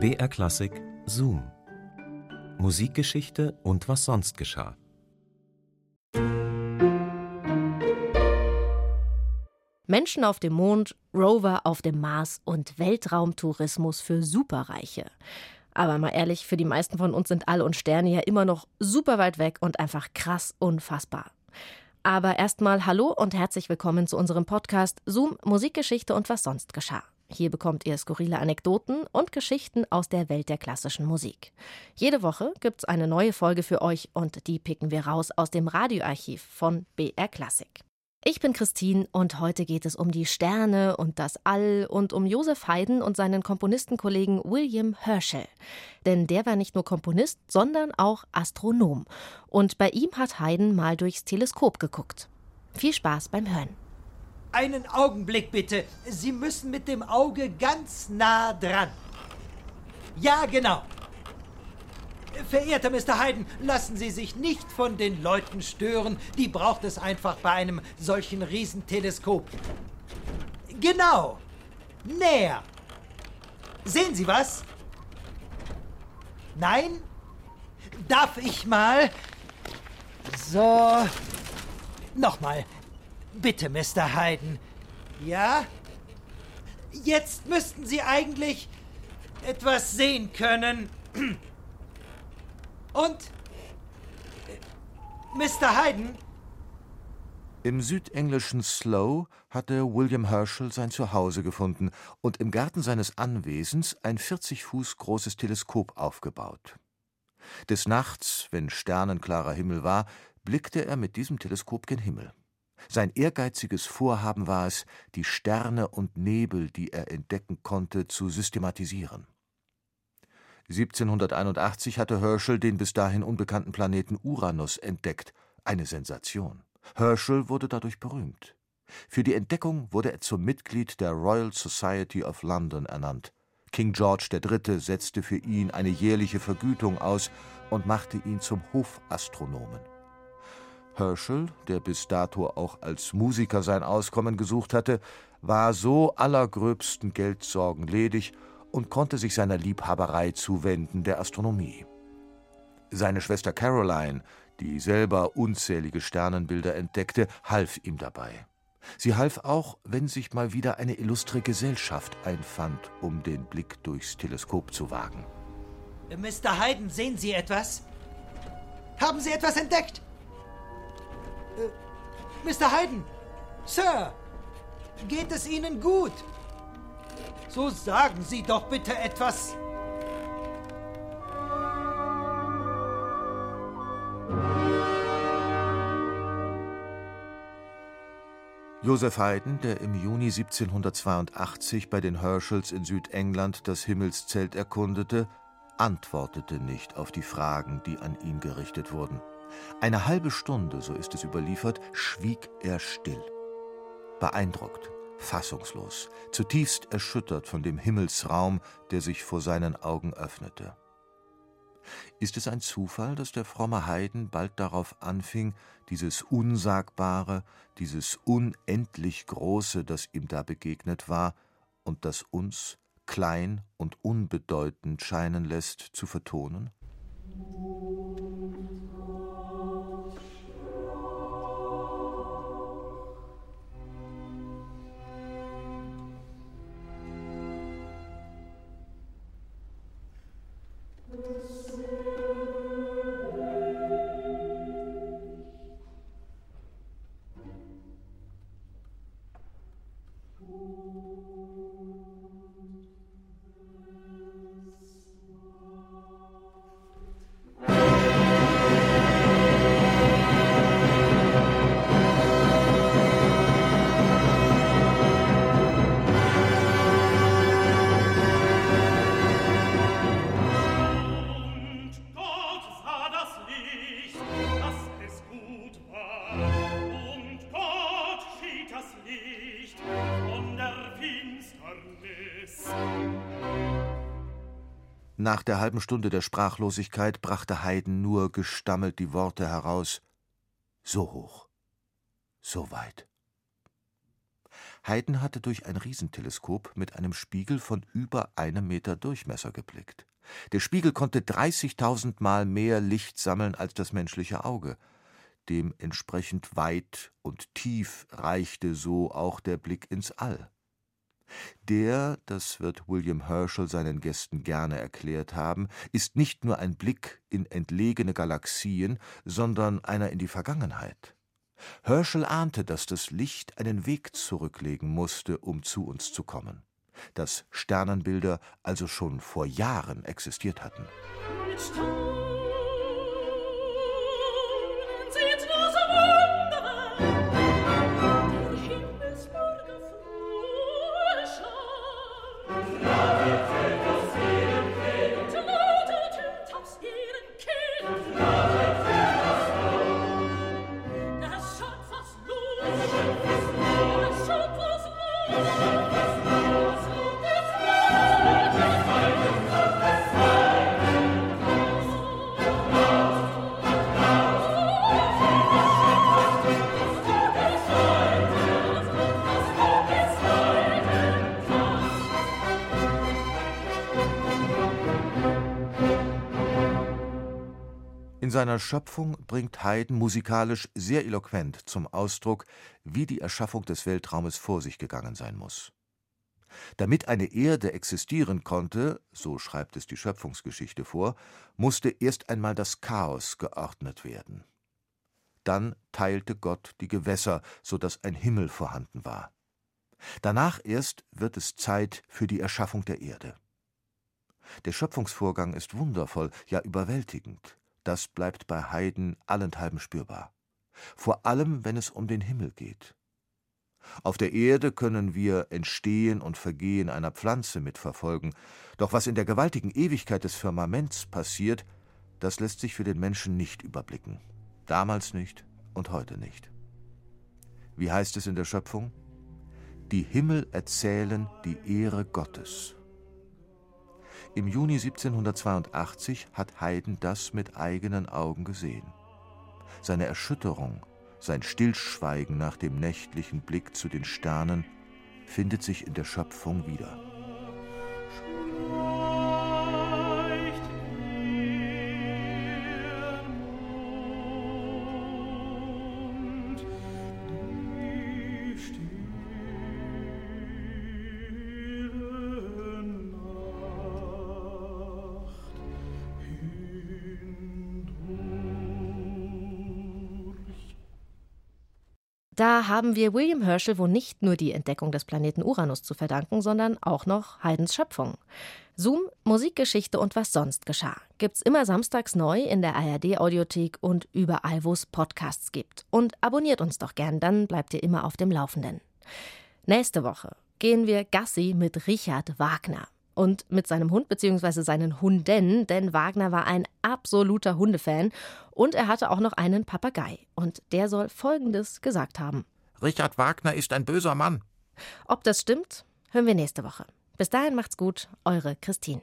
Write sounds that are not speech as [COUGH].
BR Klassik Zoom. Musikgeschichte und was sonst geschah. Menschen auf dem Mond, Rover auf dem Mars und Weltraumtourismus für Superreiche. Aber mal ehrlich, für die meisten von uns sind All und Sterne ja immer noch super weit weg und einfach krass unfassbar. Aber erstmal hallo und herzlich willkommen zu unserem Podcast Zoom Musikgeschichte und was sonst geschah. Hier bekommt ihr skurrile Anekdoten und Geschichten aus der Welt der klassischen Musik. Jede Woche gibt's eine neue Folge für euch und die picken wir raus aus dem Radioarchiv von BR Klassik. Ich bin Christine und heute geht es um die Sterne und das All und um Josef Haydn und seinen Komponistenkollegen William Herschel. Denn der war nicht nur Komponist, sondern auch Astronom. Und bei ihm hat Haydn mal durchs Teleskop geguckt. Viel Spaß beim Hören. Einen Augenblick bitte. Sie müssen mit dem Auge ganz nah dran. Ja, genau. Verehrter Mr. Hayden, lassen Sie sich nicht von den Leuten stören. Die braucht es einfach bei einem solchen Riesenteleskop. Genau. Näher. Sehen Sie was? Nein? Darf ich mal? So. Nochmal. Bitte, Mr. Hayden. Ja? Jetzt müssten Sie eigentlich etwas sehen können. [CLEARS THROAT] Und? Mr. Hayden? Im südenglischen Slough hatte William Herschel sein Zuhause gefunden und im Garten seines Anwesens ein 40 Fuß großes Teleskop aufgebaut. Des Nachts, wenn sternenklarer Himmel war, blickte er mit diesem Teleskop gen Himmel. Sein ehrgeiziges Vorhaben war es, die Sterne und Nebel, die er entdecken konnte, zu systematisieren. 1781 hatte Herschel den bis dahin unbekannten Planeten Uranus entdeckt, eine Sensation. Herschel wurde dadurch berühmt. Für die Entdeckung wurde er zum Mitglied der Royal Society of London ernannt. King George III. setzte für ihn eine jährliche Vergütung aus und machte ihn zum Hofastronomen. Herschel, der bis dato auch als Musiker sein Auskommen gesucht hatte, war so allergröbsten Geldsorgen ledig und konnte sich seiner Liebhaberei zuwenden, der Astronomie. Seine Schwester Caroline, die selber unzählige Sternenbilder entdeckte, half ihm dabei. Sie half auch, wenn sich mal wieder eine illustre Gesellschaft einfand, um den Blick durchs Teleskop zu wagen. Mr. Hayden, sehen Sie etwas? Haben Sie etwas entdeckt? Äh, Mr. Hayden! Sir! Geht es Ihnen gut? So sagen Sie doch bitte etwas. Joseph Haydn, der im Juni 1782 bei den Herschels in Südengland das Himmelszelt erkundete, antwortete nicht auf die Fragen, die an ihn gerichtet wurden. Eine halbe Stunde, so ist es überliefert, schwieg er still. Beeindruckt, fassungslos, zutiefst erschüttert von dem Himmelsraum, der sich vor seinen Augen öffnete. Ist es ein Zufall, dass der fromme Heiden bald darauf anfing, dieses Unsagbare, dieses unendlich Große, das ihm da begegnet war und das uns klein und unbedeutend scheinen lässt, zu vertonen? Nach der halben Stunde der Sprachlosigkeit brachte Haydn nur gestammelt die Worte heraus: So hoch, so weit. Haydn hatte durch ein Riesenteleskop mit einem Spiegel von über einem Meter Durchmesser geblickt. Der Spiegel konnte 30.000 Mal mehr Licht sammeln als das menschliche Auge. Dementsprechend weit und tief reichte so auch der Blick ins All. Der, das wird William Herschel seinen Gästen gerne erklärt haben, ist nicht nur ein Blick in entlegene Galaxien, sondern einer in die Vergangenheit. Herschel ahnte, dass das Licht einen Weg zurücklegen musste, um zu uns zu kommen, dass Sternenbilder also schon vor Jahren existiert hatten. In seiner Schöpfung bringt Haydn musikalisch sehr eloquent zum Ausdruck, wie die Erschaffung des Weltraumes vor sich gegangen sein muss. Damit eine Erde existieren konnte, so schreibt es die Schöpfungsgeschichte vor, musste erst einmal das Chaos geordnet werden. Dann teilte Gott die Gewässer, so dass ein Himmel vorhanden war. Danach erst wird es Zeit für die Erschaffung der Erde. Der Schöpfungsvorgang ist wundervoll, ja überwältigend das bleibt bei Haydn allenthalben spürbar. Vor allem, wenn es um den Himmel geht. Auf der Erde können wir Entstehen und Vergehen einer Pflanze mitverfolgen, doch was in der gewaltigen Ewigkeit des Firmaments passiert, das lässt sich für den Menschen nicht überblicken. Damals nicht und heute nicht. Wie heißt es in der Schöpfung? Die Himmel erzählen die Ehre Gottes. Im Juni 1782 hat Haydn das mit eigenen Augen gesehen. Seine Erschütterung, sein Stillschweigen nach dem nächtlichen Blick zu den Sternen findet sich in der Schöpfung wieder. Da haben wir William Herschel wohl nicht nur die Entdeckung des Planeten Uranus zu verdanken, sondern auch noch Haydns Schöpfung. Zoom, Musikgeschichte und was sonst geschah. Gibt's immer samstags neu in der ARD-Audiothek und überall, wo es Podcasts gibt. Und abonniert uns doch gern, dann bleibt ihr immer auf dem Laufenden. Nächste Woche gehen wir Gassi mit Richard Wagner und mit seinem Hund bzw. seinen Hunden, denn Wagner war ein absoluter Hundefan und er hatte auch noch einen Papagei. Und der soll Folgendes gesagt haben. Richard Wagner ist ein böser Mann. Ob das stimmt, hören wir nächste Woche. Bis dahin macht's gut, eure Christine.